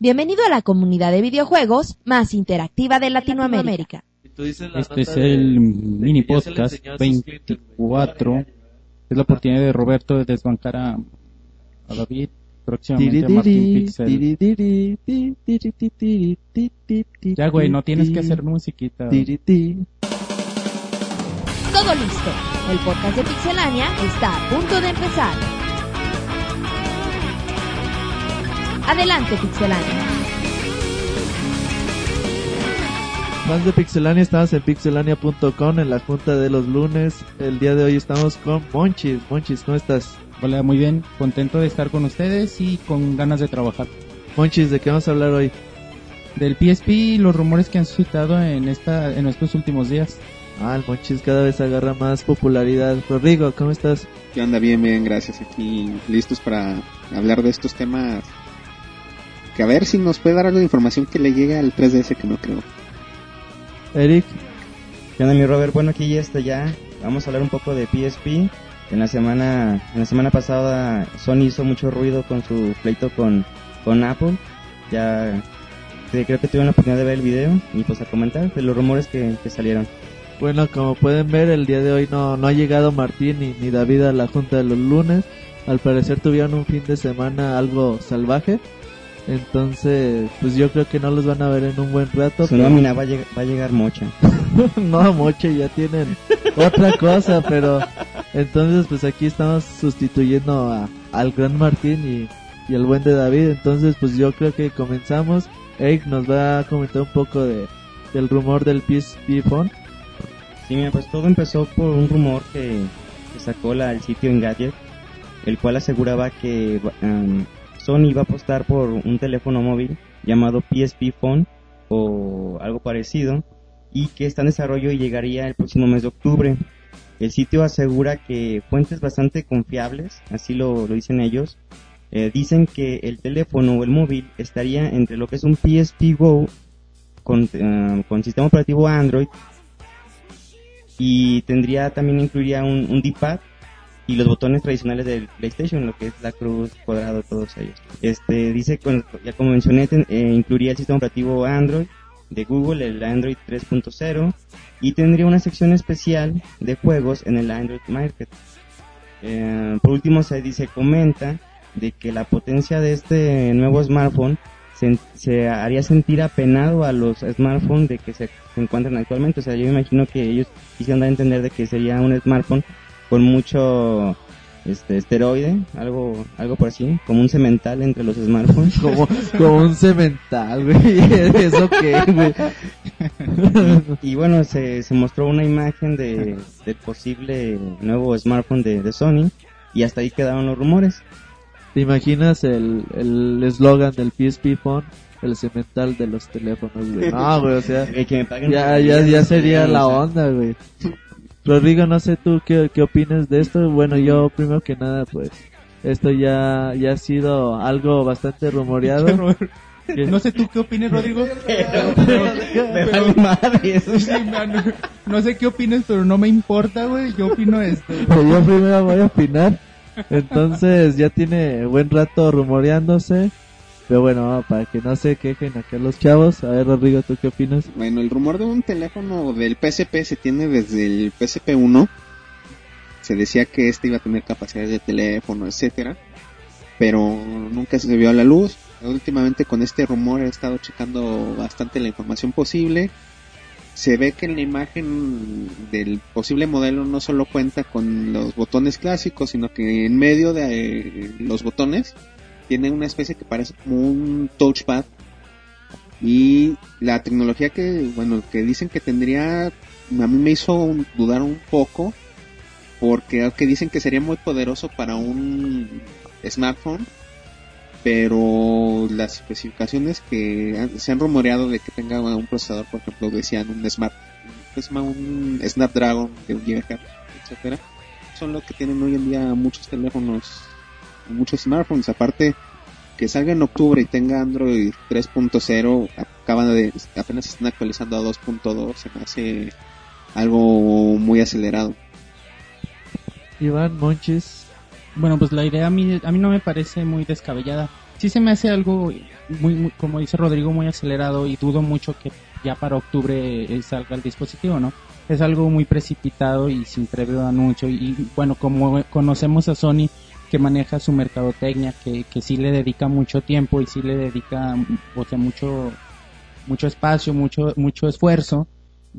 Bienvenido a la comunidad de videojuegos más interactiva de Latinoamérica. Este es el mini podcast 24. Es la oportunidad de Roberto de desbancar a, a David. Próximamente a Martín Pixel. Ya, güey, no tienes que hacer musiquita. Todo listo. El podcast de Pixelania está a punto de empezar. Adelante, Pixelania. Fans de Pixelania, estamos en pixelania.com en la junta de los lunes. El día de hoy estamos con Monchis. Monchis, ¿cómo estás? Hola, muy bien. Contento de estar con ustedes y con ganas de trabajar. Monchis, ¿de qué vamos a hablar hoy? Del PSP y los rumores que han suscitado en esta en estos últimos días. Ah, el Monchis cada vez agarra más popularidad. Rodrigo, ¿cómo estás? ¿Qué onda? Bien, bien, gracias. Aquí listos para hablar de estos temas. Que a ver si nos puede dar algo de información que le llegue al 3DS, que no creo. Eric, ¿Qué onda mi Robert? Bueno, aquí ya está ya. Vamos a hablar un poco de PSP. En la semana, en la semana pasada Sony hizo mucho ruido con su pleito con, con Apple. Ya creo que tuvieron la oportunidad de ver el video y pues a comentar de los rumores que, que salieron. bueno, como pueden ver, el día de hoy no, no ha llegado Martín ni, ni David a la junta de los lunes. Al parecer tuvieron un fin de semana algo salvaje. Entonces, pues yo creo que no los van a ver en un buen rato. Su pero- nómina va a, va a llegar mocha. no, Moche, ya tienen otra cosa, pero entonces pues aquí estamos sustituyendo a, al gran Martín y, y al buen de David, entonces pues yo creo que comenzamos. Eric nos va a comentar un poco de del rumor del PSP Phone. Sí, mira, pues todo empezó por un rumor que, que sacó la, el sitio Engadget, el cual aseguraba que um, Sony iba a apostar por un teléfono móvil llamado PSP Phone o algo parecido y que está en desarrollo y llegaría el próximo mes de octubre. El sitio asegura que fuentes bastante confiables, así lo, lo dicen ellos, eh, dicen que el teléfono o el móvil estaría entre lo que es un PSP Go con, eh, con sistema operativo Android y tendría también incluiría un, un D-pad y los botones tradicionales del PlayStation, lo que es la cruz, cuadrado, todos ellos. Este dice, ya como mencioné, eh, incluiría el sistema operativo Android de Google, el Android 3.0 y tendría una sección especial de juegos en el Android Market. Eh, por último se dice, comenta de que la potencia de este nuevo smartphone se, haría sentir apenado a los smartphones de que se, encuentran actualmente. O sea, yo imagino que ellos quisieran dar a entender de que sería un smartphone con mucho este esteroide, algo algo por así, como un cemental entre los smartphones. Como, como un cemental, güey. ¿Eso qué, güey? y bueno, se, se mostró una imagen de, del posible nuevo smartphone de, de Sony y hasta ahí quedaron los rumores. ¿Te imaginas el el eslogan del PSP Phone? El cemental de los teléfonos, güey. No, güey, o sea, que me paguen ya, ya, ya sería la onda, güey. Rodrigo, no sé tú qué, qué opinas de esto. Bueno, yo primero que nada, pues, esto ya, ya ha sido algo bastante rumoreado. No sé tú qué opinas, Rodrigo. Sí, man, no, no sé qué opinas, pero no me importa, güey. Yo opino esto. Pero yo primero voy a opinar. Entonces, ya tiene buen rato rumoreándose. Pero bueno, para que no se quejen acá los chavos. A ver, Rodrigo, ¿tú qué opinas? Bueno, el rumor de un teléfono del PSP se tiene desde el PSP 1. Se decía que este iba a tener capacidades de teléfono, etcétera, pero nunca se vio a la luz. Últimamente con este rumor he estado checando bastante la información posible. Se ve que en la imagen del posible modelo no solo cuenta con los botones clásicos, sino que en medio de los botones tiene una especie que parece como un touchpad. Y la tecnología que, bueno, que dicen que tendría, a mí me hizo dudar un poco, porque aunque dicen que sería muy poderoso para un smartphone, pero las especificaciones que se han rumoreado de que tenga un procesador, por ejemplo, decían un Smart, un Snapdragon de un GHz, etcétera, son lo que tienen hoy en día muchos teléfonos, muchos smartphones, aparte que salga en octubre y tenga Android 3.0, acaban de, apenas están actualizando a 2.2, se me hace algo muy acelerado. Iván Monchis. Bueno, pues la idea a mí, a mí no me parece muy descabellada. Sí se me hace algo muy, muy, como dice Rodrigo, muy acelerado y dudo mucho que ya para octubre eh, salga el dispositivo, ¿no? Es algo muy precipitado y sin previo anuncio. Y, bueno, como conocemos a Sony, que maneja su mercadotecnia, que, que sí le dedica mucho tiempo y sí le dedica, o sea, mucho, mucho espacio, mucho, mucho esfuerzo,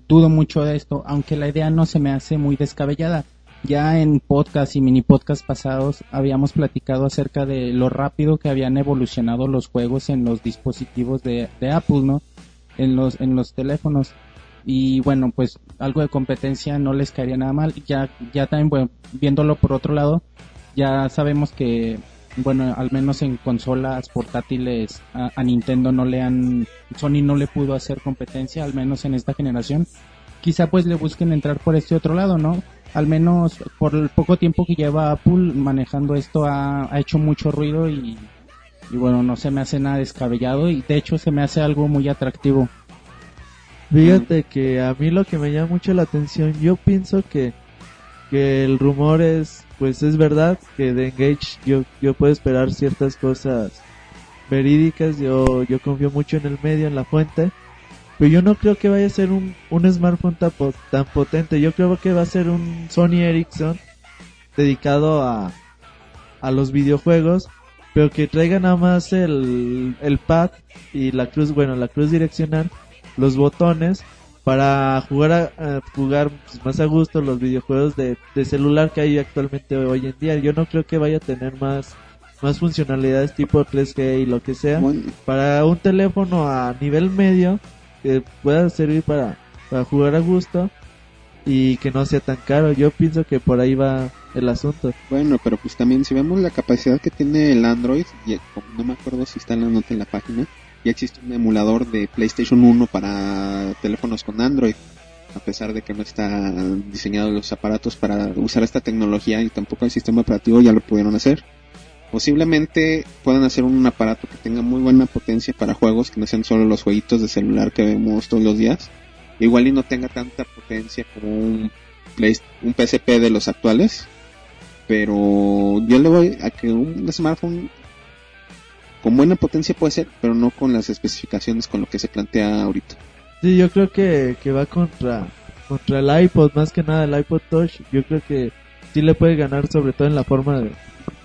dudo mucho de esto, aunque la idea no se me hace muy descabellada. Ya en podcast y mini podcast pasados habíamos platicado acerca de lo rápido que habían evolucionado los juegos en los dispositivos de, de Apple, ¿no? En los, en los teléfonos. Y bueno, pues algo de competencia no les caería nada mal. Ya, ya también, bueno, viéndolo por otro lado, ya sabemos que, bueno, al menos en consolas portátiles a, a Nintendo no le han, Sony no le pudo hacer competencia, al menos en esta generación. Quizá pues le busquen entrar por este otro lado, ¿no? Al menos por el poco tiempo que lleva Apple manejando esto ha, ha hecho mucho ruido y, y bueno, no se me hace nada descabellado y de hecho se me hace algo muy atractivo. Fíjate que a mí lo que me llama mucho la atención, yo pienso que, que el rumor es, pues es verdad, que de Engage yo, yo puedo esperar ciertas cosas verídicas, yo, yo confío mucho en el medio, en la fuente, pero yo no creo que vaya a ser un, un smartphone tan, po- tan potente, yo creo que va a ser un Sony Ericsson dedicado a, a los videojuegos, pero que traiga nada más el, el pad y la cruz, bueno, la cruz direccional, los botones para jugar a, a jugar pues, más a gusto los videojuegos de, de celular que hay actualmente hoy en día. Yo no creo que vaya a tener más más funcionalidades tipo 3G y lo que sea Bueno, para un teléfono a nivel medio que pueda servir para, para jugar a gusto y que no sea tan caro. Yo pienso que por ahí va el asunto. Bueno, pero pues también si vemos la capacidad que tiene el Android, y no me acuerdo si está en la nota en la página, ya existe un emulador de PlayStation 1 para teléfonos con Android, a pesar de que no están diseñados los aparatos para usar esta tecnología y tampoco el sistema operativo ya lo pudieron hacer. Posiblemente puedan hacer un aparato que tenga muy buena potencia para juegos que no sean solo los jueguitos de celular que vemos todos los días. Igual y no tenga tanta potencia como un, Play- un PSP de los actuales, pero yo le voy a que un smartphone con buena potencia puede ser, pero no con las especificaciones con lo que se plantea ahorita. Sí, yo creo que, que va contra, contra el iPod, más que nada el iPod Touch. Yo creo que sí le puede ganar sobre todo en la forma de,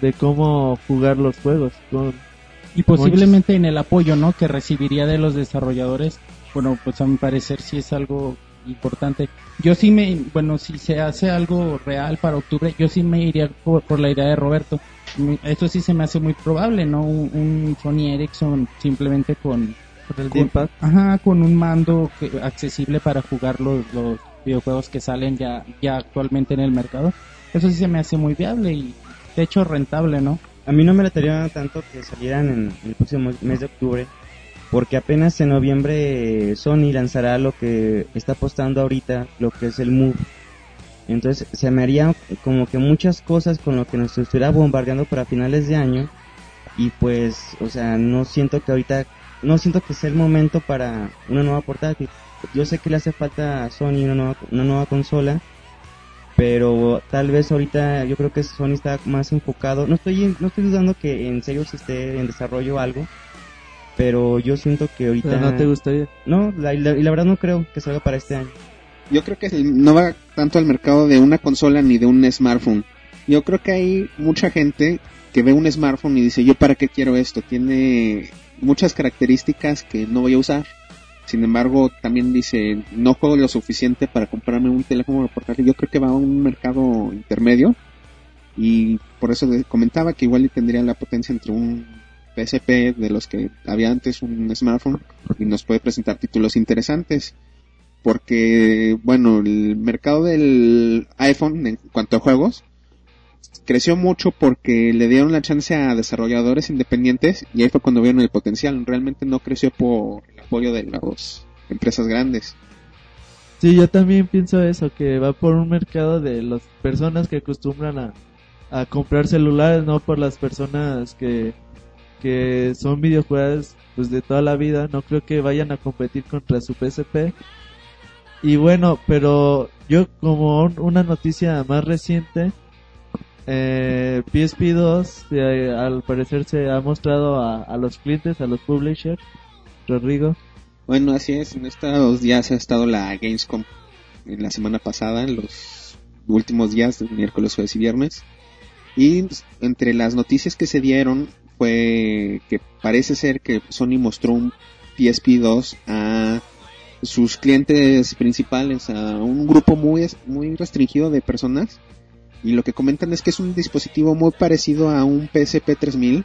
de cómo jugar los juegos. Con, Y posiblemente en el apoyo, ¿no? Que recibiría de los desarrolladores. Bueno, pues a mi parecer sí es algo importante. Yo sí me, bueno, si se hace algo real para octubre, yo sí me iría por, por la idea de Roberto. Mm, Esto sí se me hace muy probable, ¿no? Un, un Sony Ericsson simplemente con, con el con, D-pad. ajá, con un mando que- accesible para jugar los, los videojuegos que salen ya, ya actualmente en el mercado. Eso sí se me hace muy viable y de hecho rentable, ¿no? A mí no me latería tanto que salieran en el próximo mes de octubre, porque apenas en noviembre Sony lanzará lo que está apostando ahorita, lo que es el Move. Entonces se me haría como que muchas cosas con lo que nos estuviera bombardeando para finales de año y pues, o sea, no siento que ahorita, no siento que sea el momento para una nueva portátil. Yo sé que le hace falta a Sony una nueva, una nueva consola, pero tal vez ahorita yo creo que Sony está más enfocado. No estoy, no estoy dudando que en serio se esté en desarrollo algo, pero yo siento que ahorita Pero no te gustaría. no, la, y la, y la verdad no creo que salga para este año. Yo creo que no va tanto al mercado de una consola ni de un smartphone. Yo creo que hay mucha gente que ve un smartphone y dice, yo para qué quiero esto, tiene muchas características que no voy a usar. Sin embargo, también dice, no juego lo suficiente para comprarme un teléfono portátil. Yo creo que va a un mercado intermedio y por eso comentaba que igual tendría la potencia entre un PSP de los que había antes un smartphone y nos puede presentar títulos interesantes. Porque bueno el mercado del iPhone en cuanto a juegos creció mucho porque le dieron la chance a desarrolladores independientes y ahí fue cuando vieron el potencial. Realmente no creció por el apoyo de las empresas grandes. Sí, yo también pienso eso, que va por un mercado de las personas que acostumbran a, a comprar celulares, no por las personas que, que son videojuegos pues de toda la vida, no creo que vayan a competir contra su PSP. Y bueno, pero yo como un- una noticia más reciente, eh, PSP 2 eh, al parecer se ha mostrado a, a los clientes, a los publishers. Rodrigo. Bueno, así es. En estos días ha estado la Gamescom en la semana pasada, en los últimos días, miércoles, jueves y viernes. Y entre las noticias que se dieron fue que parece ser que Sony mostró un PSP 2 a sus clientes principales, a un grupo muy, muy restringido de personas. Y lo que comentan es que es un dispositivo muy parecido a un PSP 3000,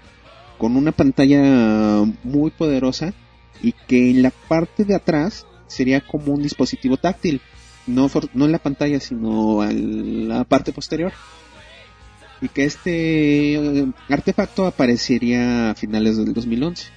con una pantalla muy poderosa y que en la parte de atrás sería como un dispositivo táctil, no, no en la pantalla, sino en la parte posterior. Y que este eh, artefacto aparecería a finales del 2011.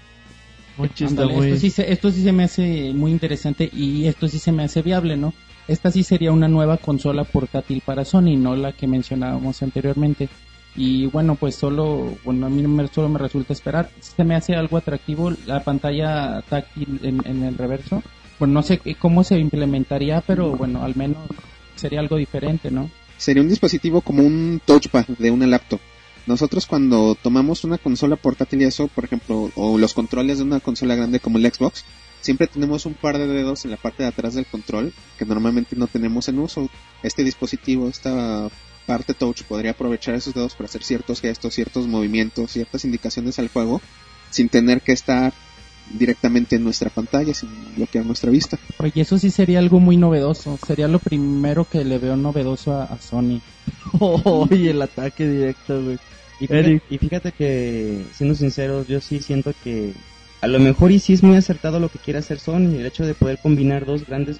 esto, sí se, esto sí se me hace muy interesante y esto sí se me hace viable, ¿no? Esta sí sería una nueva consola portátil para Sony, no la que mencionábamos anteriormente. Y bueno, pues solo, bueno, a mí me, solo me resulta esperar. Se me hace algo atractivo la pantalla táctil en, el reverso. Bueno, no sé cómo se implementaría, pero bueno, al menos sería algo diferente, ¿no? Sería un dispositivo como un touchpad de una laptop. Nosotros cuando tomamos una consola portátil y eso, por ejemplo, o los controles de una consola grande como el Xbox, siempre tenemos un par de dedos en la parte de atrás del control que normalmente no tenemos en uso. Este dispositivo, esta parte touch podría aprovechar esos dedos para hacer ciertos gestos, ciertos movimientos, ciertas indicaciones al juego, sin tener que estar directamente en nuestra pantalla, sin bloquear nuestra vista. Oye, eso sí sería algo muy novedoso, sería lo primero que le veo novedoso a, Sony. Oye, el ataque directo, güey. Y fíjate, y fíjate que, siendo sinceros, yo sí siento que a lo mejor y sí es muy acertado lo que quiere hacer Sony, el hecho de poder combinar dos grandes,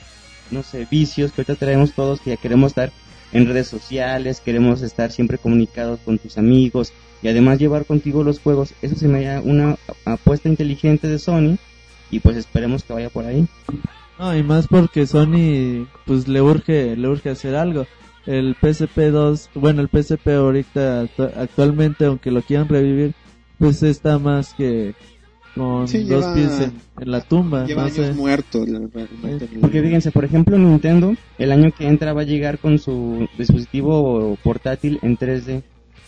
no sé, vicios que ahorita traemos todos, que ya queremos estar en redes sociales, queremos estar siempre comunicados con tus amigos y además llevar contigo los juegos. Eso se me da una apuesta inteligente de Sony y pues esperemos que vaya por ahí. No, y más porque Sony pues le urge, le urge hacer algo. El PSP 2, bueno, el PSP ahorita actualmente aunque lo quieran revivir, pues está más que con dos pies en, la tumba. Lleva años muerto. Porque fíjense, por ejemplo, Nintendo el año que entra va a llegar con su dispositivo portátil en 3D.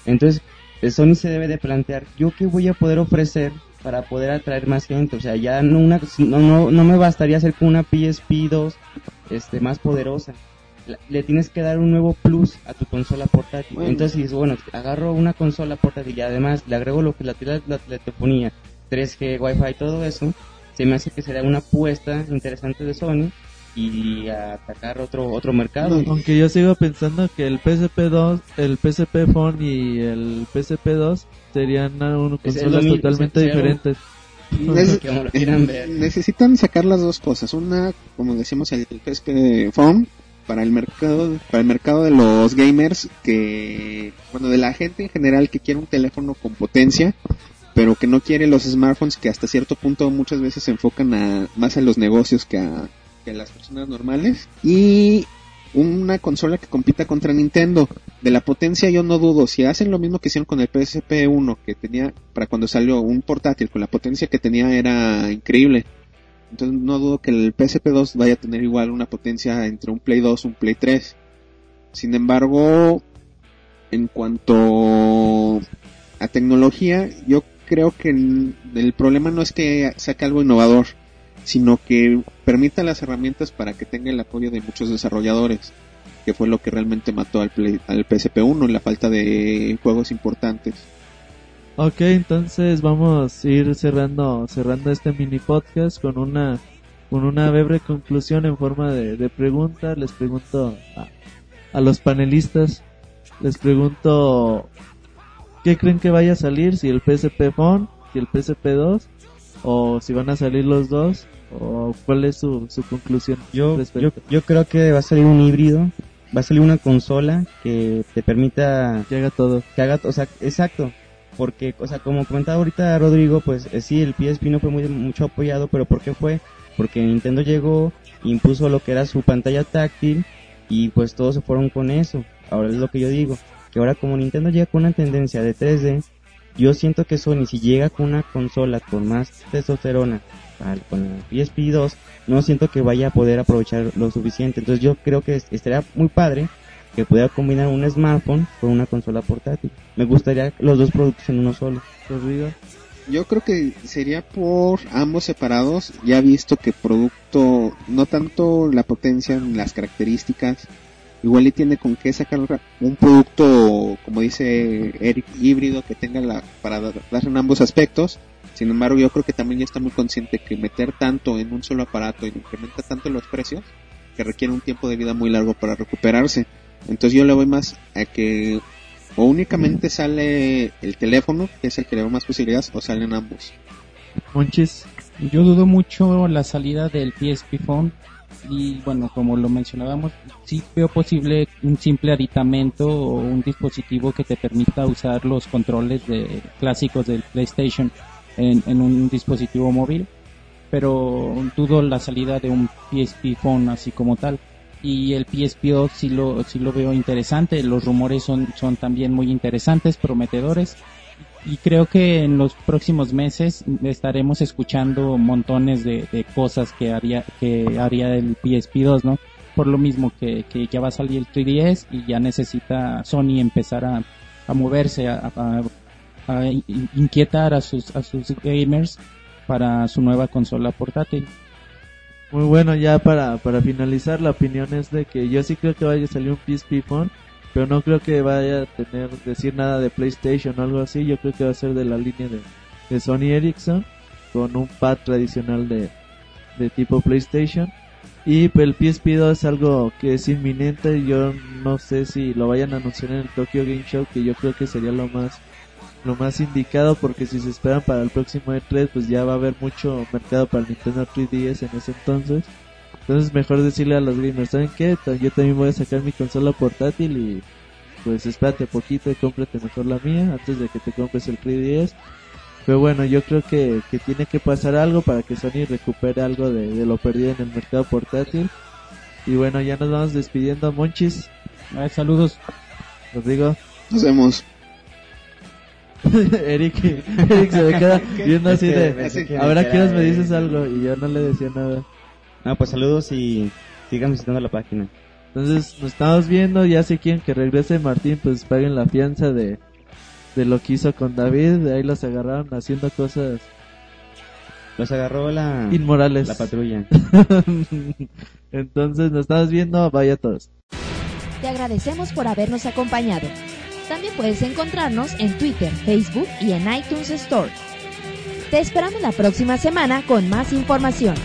Entonces, Sony se debe de plantear, ¿yo qué voy a poder ofrecer para poder atraer más gente? O sea, ya no, una, no, no, me bastaría hacer con una PSP 2 este, más poderosa. Le tienes que dar un nuevo plus a tu consola portátil. Entonces, bueno, agarro una consola portátil y además le agrego lo que la, la, la, la 3G, Wi-Fi, todo eso, se me hace que será una apuesta interesante de Sony y atacar otro otro mercado. aunque yo sigo pensando que el PSP2, el PSP Phone y el PSP2 serían una consolas totalmente diferentes. necesitan sacar las dos cosas. Una, como decimos, el PSP Phone para el mercado para el mercado de los gamers que bueno de la gente en general que quiere un teléfono con potencia pero que no quiere los smartphones que hasta cierto punto muchas veces se enfocan a, más en los negocios que a, las personas normales. Y una consola que compita contra Nintendo. De la potencia yo no dudo. Si hacen lo mismo que hicieron con el PSP 1 que tenía para cuando salió un portátil con la potencia que tenía era increíble. Entonces no dudo que el PSP 2 vaya a tener igual una potencia entre un Play 2 y un Play 3. Sin embargo, en cuanto a tecnología, yo creo que el, problema no es que saque algo innovador, sino que permita las herramientas para que tenga el apoyo de muchos desarrolladores, que fue lo que realmente mató al, al PSP1, la falta de juegos importantes. Ok, entonces vamos a ir cerrando, cerrando este mini podcast con una, con una breve conclusión en forma de, de pregunta. Les pregunto a, a los panelistas, les pregunto ¿Qué creen que vaya a salir? Si el PSP Phone, si el PSP 2, o si van a salir los dos, o cuál es su, su conclusión. Yo, yo, yo creo que va a salir un híbrido, va a salir una consola que te permita... Que haga todo. Que haga, o sea, exacto. Porque, o sea, como comentaba ahorita Rodrigo, pues eh, sí, el PSP no fue muy, mucho apoyado, pero ¿por qué fue? Porque Nintendo llegó, impuso lo que era su pantalla táctil y pues todos se fueron con eso. Ahora es lo que yo digo que ahora como Nintendo llega con una tendencia de 3D, yo siento que Sony si llega con una consola con más testosterona, con el PSP 2, no siento que vaya a poder aprovechar lo suficiente. Entonces yo creo que estaría muy padre que pueda combinar un smartphone con una consola portátil. Me gustaría los dos productos en uno solo. Yo creo que sería por ambos separados, ya visto que producto, no tanto la potencia ni las características, igual y tiene con qué sacar un producto, como dice Eric, híbrido que tenga la, para dar en ambos aspectos. Sin embargo, yo creo que también ya está muy consciente que meter tanto en un solo aparato incrementa tanto los precios que requiere un tiempo de vida muy largo para recuperarse. Entonces yo le voy más a que o únicamente sale el teléfono, que es el que le da más posibilidades, o salen ambos. Monchis. Yo dudo mucho la salida del PSP Phone y bueno, como lo mencionábamos, sí veo posible un simple aditamento o un dispositivo que te permita usar los controles de, clásicos del PlayStation en, un dispositivo móvil, pero dudo la salida de un PSP Phone así como tal. Y el PSPO sí lo, sí lo veo interesante, los rumores son, son también muy interesantes, prometedores y creo que en los próximos meses estaremos escuchando montones de, de cosas que haría, que haría el PSP2, ¿no? Por lo mismo que, que ya va a salir el 3DS y ya necesita Sony empezar a, a moverse, a, inquietar a sus, a sus gamers para su nueva consola portátil. Muy bueno, ya para, para finalizar, la opinión es de que yo sí creo que vaya a salir un PSP Phone, pero no creo que vaya a tener, decir nada de PlayStation o algo así, yo creo que va a ser de la línea de, de Sony Ericsson, con un pad tradicional de, de tipo PlayStation. Y el PSP 2 es algo que es inminente, yo no sé si lo vayan a anunciar en el Tokyo Game Show, que yo creo que sería lo más lo más indicado porque si se esperan para el próximo E3 pues ya va a haber mucho mercado para el Nintendo 3DS en ese entonces. Entonces mejor decirle a los gamers, ¿saben qué? Yo también voy a sacar mi consola portátil y pues espérate poquito y cómprate mejor la mía antes de que te compres el 3DS. Pero bueno, yo creo que, que tiene que pasar algo para que Sony recupere algo de, de lo perdido en el mercado portátil. Y bueno, ya nos vamos despidiendo, Monchis. Ay, saludos. Rodrigo. Nos vemos. Eric, Eric se me queda viendo así de, ahora quieres me dices algo y yo no le decía nada. No, pues saludos y sigan visitando la página. Entonces nos estamos viendo, ya sé quién que regrese Martín, pues paguen la fianza de, de lo que hizo con David, de ahí los agarraron haciendo cosas Los agarró la, inmorales. la patrulla. Entonces nos estamos viendo, vaya todos. Te agradecemos por habernos acompañado. También puedes encontrarnos en Twitter, Facebook y en iTunes Store. Te esperamos la próxima semana con más información.